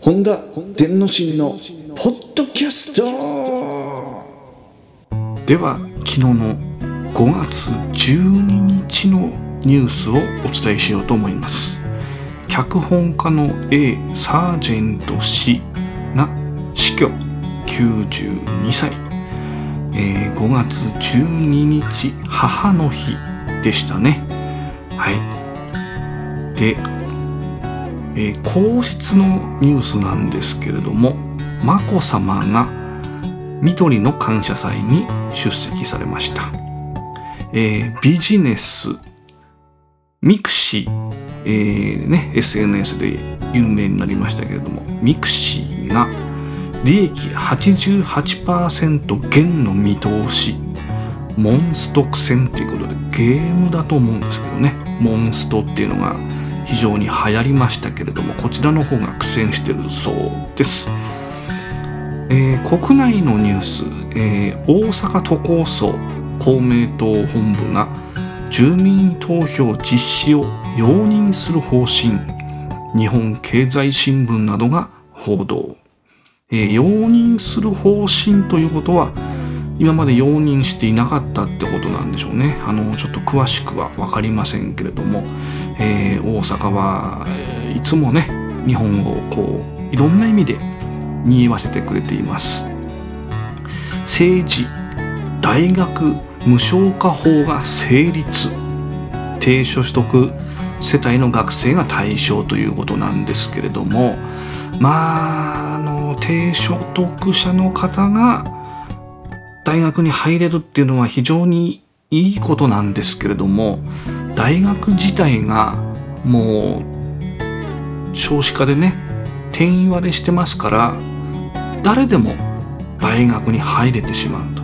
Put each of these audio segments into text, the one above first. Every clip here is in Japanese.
本田天之進のポッドキャスト。では昨日の5月12日のニュースをお伝えしようと思います。脚本家の A サージェント氏が死去92歳、えー、5月12日母の日でしたね。はい。でえー、皇室のニュースなんですけれども眞子さまが緑の感謝祭に出席されました、えー、ビジネスミクシー、えー、ね、SNS で有名になりましたけれどもミクシーが利益88%減の見通しモンスト苦戦っていうことでゲームだと思うんですけどね。モンストっていうのが非常に流行りましたけれどもこちらの方が苦戦してるそうです、えー、国内のニュース、えー、大阪都構想公明党本部が住民投票実施を容認する方針日本経済新聞などが報道、えー、容認する方針ということは今まで容認していなかったってことなんでしょうね。あのちょっと詳しくは分かりませんけれども、えー、大阪はえいつもね日本語をこういろんな意味で匂わせてくれています。政治大学無償化法が成立。低所得世帯の学生が対象ということなんですけれども。まああの低所得者の方が大学に入れるっていうのは非常にいいことなんですけれども大学自体がもう少子化でね定員割れしてますから誰でも大学に入れてしまうと。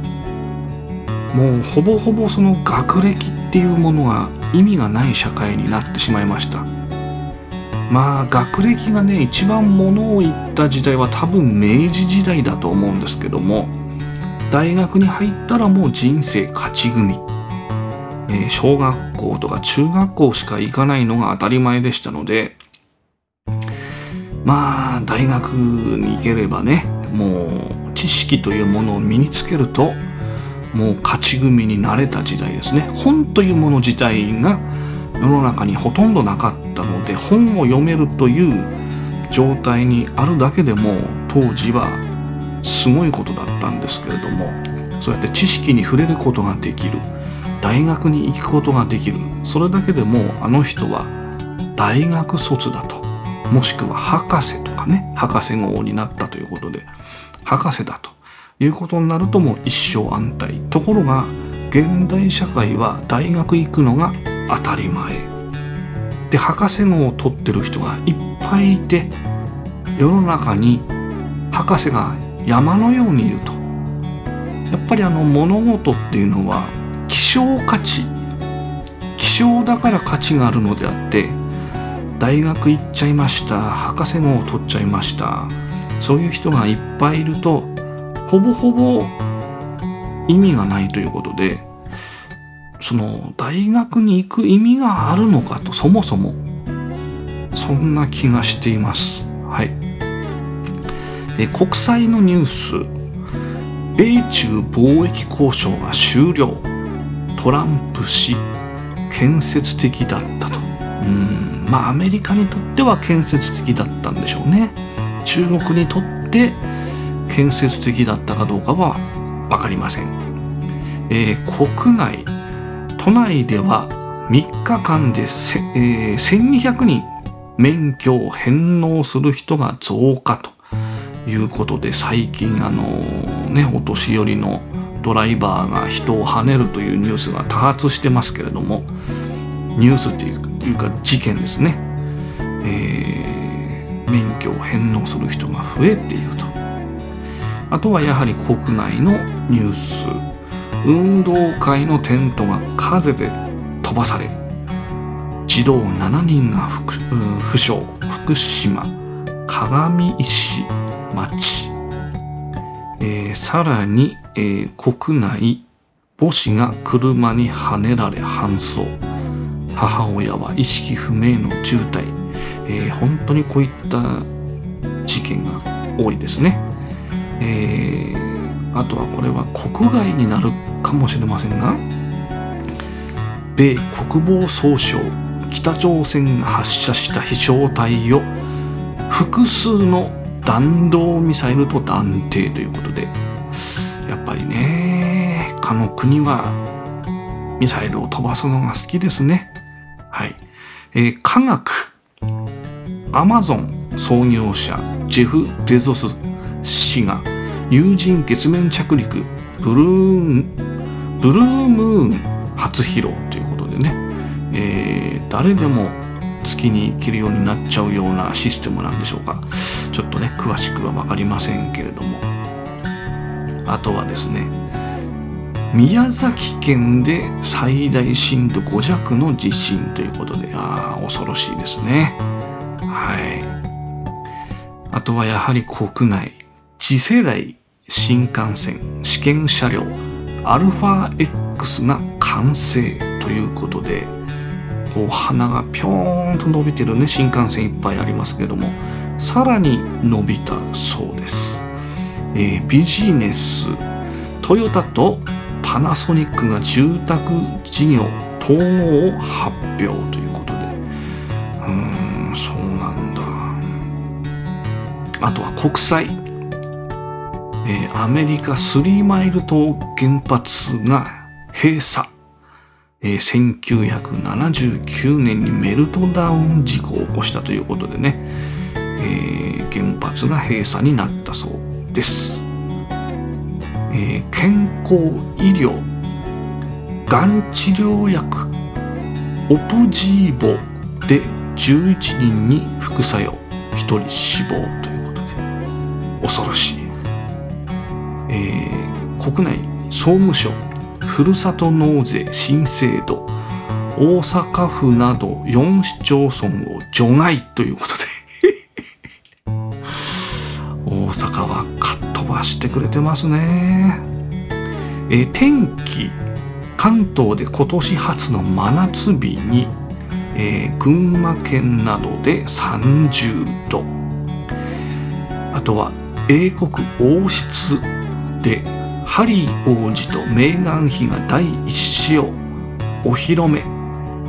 もうほぼほぼその学歴っていうものが意味がない社会になってしまいました。まあ学歴がね一番ものを言った時代は多分明治時代だと思うんですけども大学に入ったらもう人生勝ち組えー、小学校とか中学校しか行かないのが当たり前でしたので、まあ、大学に行ければね、もう知識というものを身につけると、もう勝ち組になれた時代ですね。本というもの自体が世の中にほとんどなかったので、本を読めるという状態にあるだけでも、当時はすごいことだったんですけれども、そうやって知識に触れることができる。大学に行くことができる。それだけでもあの人は大学卒だと。もしくは博士とかね。博士号になったということで。博士だと。いうことになるともう一生安泰。ところが現代社会は大学行くのが当たり前。で博士号を取ってる人がいっぱいいて世の中に博士が山のようにいると。やっぱりあの物事っていうのは希少価値。希少だから価値があるのであって大学行っちゃいました。博士号を取っちゃいました。そういう人がいっぱいいるとほぼほぼ意味がないということでその大学に行く意味があるのかとそもそもそんな気がしています。え国際のニュース。米中貿易交渉が終了。トランプ氏建設的だったと。うん。まあアメリカにとっては建設的だったんでしょうね。中国にとって建設的だったかどうかは分かりません、えー、国内。都内では3日間で、えー、1200人。免許を返納する人が増加と。いうことで最近あのねお年寄りのドライバーが人をはねるというニュースが多発してますけれどもニュースっていうか事件ですね、えー、免許を返納する人が増えていると。あとはやはり国内のニュース運動会のテントが風で飛ばされ児童7人が負傷。福島鏡石町、えー、さらにえー、国内母子が車にはねられ搬送。母親は意識不明の重体、えー、本当にこういった事件が多いですね。えー、あとはこれは国外になるかもしれませんが、米国防総省北朝鮮が発射した飛翔体を複数の弾道ミサイルと断定ということで、やっぱりね、他の国はミサイルを飛ばすのが好きですね。はい。えー、科学。アマゾン創業者ジェフ・ベゾス氏が有人月面着陸ブルーブルームーン初披露ということでね、えー、誰でも月に行けるようになっちゃうようなシステムなんでしょうかちょっとね詳しくは分かりませんけれども。あとはですね宮崎県で最大震度5弱の地震ということでああ恐ろしいですね。はい。あとはやはり国内次世代新幹線試験車両アルファ X が完成ということでこう鼻がぴょーんと伸びてるね新幹線いっぱいありますけども。さらに伸びたそうです、えー、ビジネストヨタとパナソニックが住宅事業統合を発表ということで。うーんそうなんだ。あとは国際、えー、アメリカスリーマイル島原発が閉鎖。えー、1979年にメルトダウン事故を起こしたということでね、えー、原発が閉鎖になったそうです。えー、健康医療がん治療薬オプジーボで11人に副作用1人死亡ということで恐ろしい、えー、国内総務省ふるさと納税新制度大阪府など4市町村を除外ということ阪はかっ飛ばしてくれてますね。え天気関東で今年初の真夏日に、えー、群馬県などで30度あとは英国王室でハリー王子とメーガン妃が第一子をお披露目。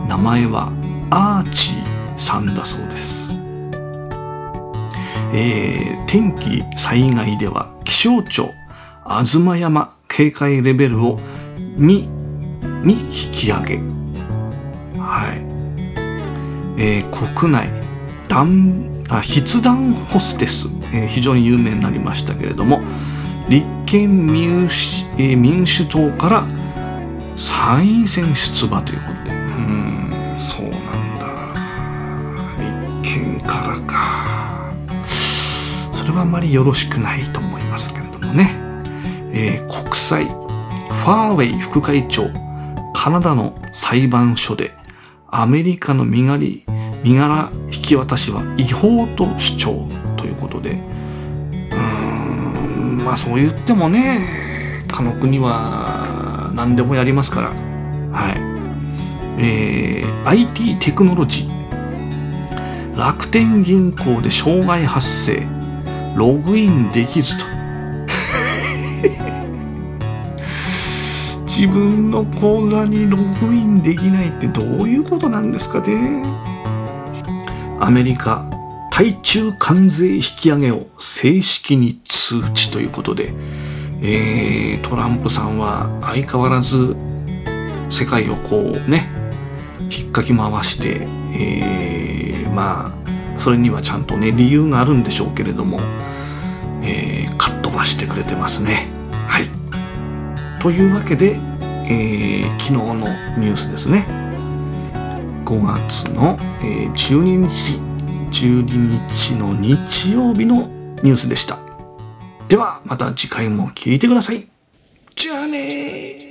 名前はアーチーさんだそうです、えー、天気災害では気象庁東山警戒レベルを2に引き上げ。はい、えー、国内あ筆談ホステス、えー、非常に有名になりましたけれども立憲民主,、えー、民主党から参院選出馬ということで。うんそう。それはあまりよろしくないと思いますけれどもね、えー、国際ファーウェイ副会長カナダの裁判所でアメリカの身柄身柄引き渡しは違法と主張ということでうーんまあそう言ってもね他の国は何でもやりますから。はい。えー、IT テクノロジー。楽天銀行で障害発生。ログインできずと。自分の口座にログインできないってどういうことなんですかね。アメリカ対中関税引き上げを正式に通知ということで、えー、トランプさんは相変わらず世界をこうね、引っかき回して、えー、まあ、それにはちゃんとね、理由があるんでしょうけれども、くれてますね。はい。というわけで、えー、昨日のニュースですね。5月の、えー、12日12日の日曜日のニュースでした。ではまた次回も聞いてください。じゃあね